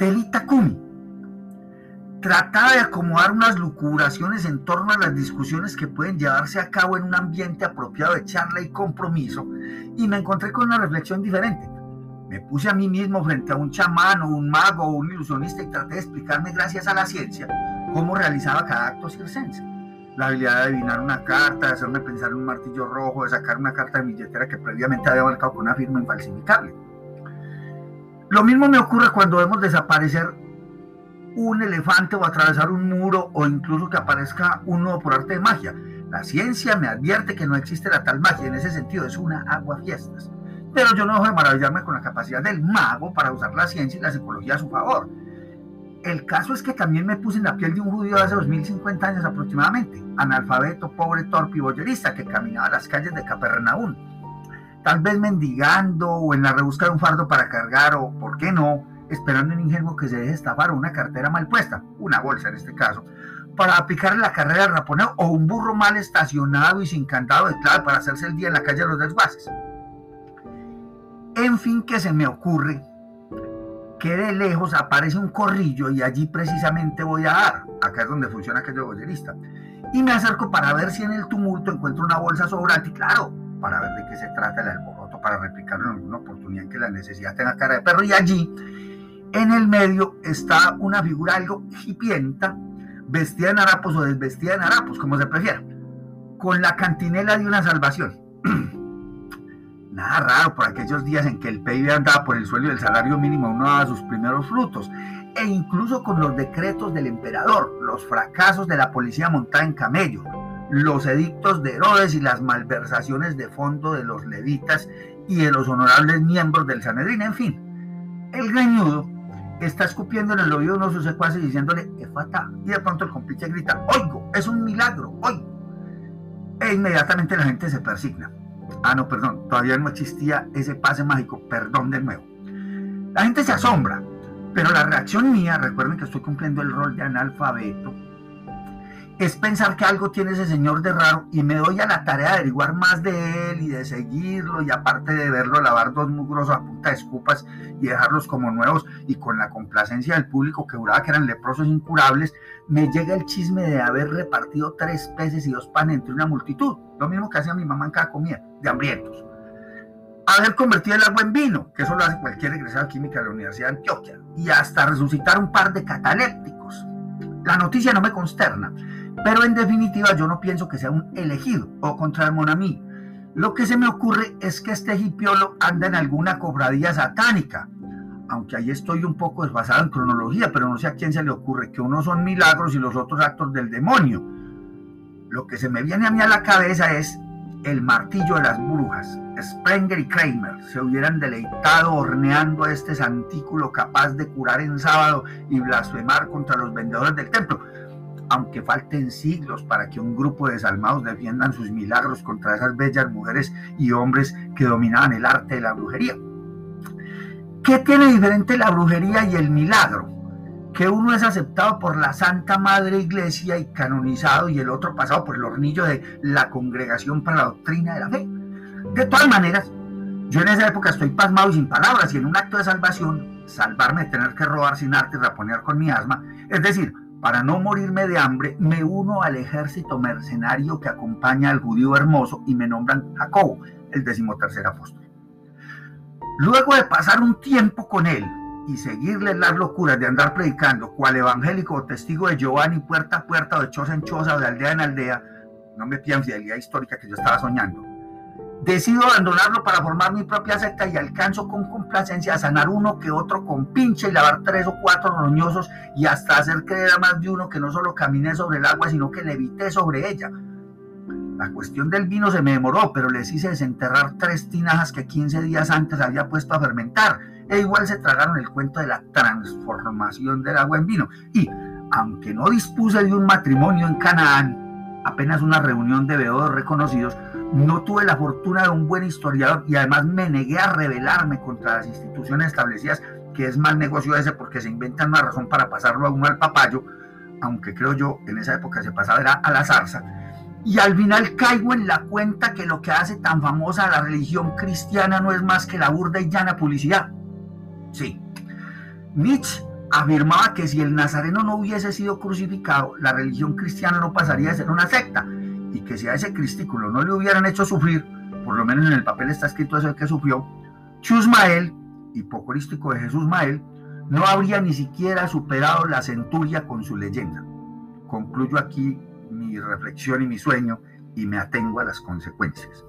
Telita Kumi trataba de acomodar unas lucuraciones en torno a las discusiones que pueden llevarse a cabo en un ambiente apropiado de charla y compromiso y me encontré con una reflexión diferente. Me puse a mí mismo frente a un chamán o un mago o un ilusionista y traté de explicarme gracias a la ciencia cómo realizaba cada acto circense. La habilidad de adivinar una carta, de hacerme pensar en un martillo rojo, de sacar una carta de billetera que previamente había marcado con una firma infalsificable. Lo mismo me ocurre cuando vemos desaparecer un elefante o atravesar un muro o incluso que aparezca un por arte de magia. La ciencia me advierte que no existe la tal magia, en ese sentido es una agua fiestas. Pero yo no dejo de maravillarme con la capacidad del mago para usar la ciencia y la psicología a su favor. El caso es que también me puse en la piel de un judío de hace 2050 años aproximadamente, analfabeto, pobre, torpe y bollerista que caminaba las calles de Capernaum. Tal vez mendigando o en la rebusca de un fardo para cargar o, ¿por qué no?, esperando un ingenuo que se deje estafar o una cartera mal puesta, una bolsa en este caso, para aplicarle la carrera de raponeo o un burro mal estacionado y sin candado de clave para hacerse el día en la calle de los desguaces. En fin, que se me ocurre que de lejos aparece un corrillo y allí precisamente voy a dar, acá es donde funciona aquello bollerista, y me acerco para ver si en el tumulto encuentro una bolsa sobrante y claro, para ver de qué se trata el alboroto, para replicarlo en alguna oportunidad que la necesidad tenga cara de perro y allí en el medio está una figura algo hipienta, vestida en harapos o desvestida en harapos, como se prefiera, con la cantinela de una salvación. Nada raro por aquellos días en que el PIB andaba por el suelo y el salario mínimo uno daba sus primeros frutos, e incluso con los decretos del emperador, los fracasos de la policía montada en camello, los edictos de Herodes y las malversaciones de fondo de los levitas y de los honorables miembros del Sanedrín, en fin. El greñudo está escupiendo en el oído uno de sus secuaces diciéndole, efata, y de pronto el complice grita, oigo, es un milagro, oigo. E inmediatamente la gente se persigna. Ah, no, perdón, todavía no existía ese pase mágico, perdón de nuevo. La gente se asombra, pero la reacción mía, recuerden que estoy cumpliendo el rol de analfabeto, es pensar que algo tiene ese señor de raro y me doy a la tarea de averiguar más de él y de seguirlo y aparte de verlo lavar dos mugrosos a punta de escupas y dejarlos como nuevos y con la complacencia del público que juraba que eran leprosos incurables, me llega el chisme de haber repartido tres peces y dos panes entre una multitud, lo mismo que hacía mi mamá en cada comida, de hambrientos. Haber convertido el agua en vino, que eso lo hace cualquier egresado de química de la Universidad de Antioquia, y hasta resucitar un par de catalépticos. La noticia no me consterna, pero en definitiva yo no pienso que sea un elegido o contra el Monamí. Lo que se me ocurre es que este hipiolo anda en alguna cobradía satánica. Aunque ahí estoy un poco desfasado en cronología, pero no sé a quién se le ocurre que unos son milagros y los otros actos del demonio. Lo que se me viene a mí a la cabeza es el martillo de las brujas. Sprenger y Kramer se hubieran deleitado horneando a este santículo capaz de curar en sábado y blasfemar contra los vendedores del templo aunque falten siglos para que un grupo de desalmados defiendan sus milagros contra esas bellas mujeres y hombres que dominaban el arte de la brujería. ¿Qué tiene diferente la brujería y el milagro? Que uno es aceptado por la Santa Madre Iglesia y canonizado y el otro pasado por el hornillo de la Congregación para la Doctrina de la Fe. De todas maneras, yo en esa época estoy pasmado y sin palabras y en un acto de salvación, salvarme de tener que robar sin arte y raponear con mi asma, es decir, para no morirme de hambre, me uno al ejército mercenario que acompaña al judío hermoso y me nombran Jacobo, el decimotercer apóstol. Luego de pasar un tiempo con él y seguirle las locuras de andar predicando, cual evangélico o testigo de Giovanni puerta a puerta o de choza en choza o de aldea en aldea, no me pidan fidelidad histórica que yo estaba soñando, Decido abandonarlo para formar mi propia secta y alcanzo con complacencia a sanar uno que otro con pinche y lavar tres o cuatro roñosos y hasta hacer creer a más de uno que no solo caminé sobre el agua, sino que levité sobre ella. La cuestión del vino se me demoró, pero les hice desenterrar tres tinajas que 15 días antes había puesto a fermentar. E igual se tragaron el cuento de la transformación del agua en vino. Y, aunque no dispuse de un matrimonio en Canaán, apenas una reunión de beodos reconocidos, no tuve la fortuna de un buen historiador y además me negué a rebelarme contra las instituciones establecidas, que es mal negocio ese porque se inventan una razón para pasarlo a uno al papayo, aunque creo yo en esa época se pasaba era a la zarza. Y al final caigo en la cuenta que lo que hace tan famosa la religión cristiana no es más que la burda y llana publicidad. Sí, Nietzsche afirmaba que si el nazareno no hubiese sido crucificado, la religión cristiana no pasaría a ser una secta y que si a ese cristículo no le hubieran hecho sufrir, por lo menos en el papel está escrito eso que sufrió, Chusmael, hipocrístico de Jesús Mael, no habría ni siquiera superado la centuria con su leyenda. Concluyo aquí mi reflexión y mi sueño y me atengo a las consecuencias.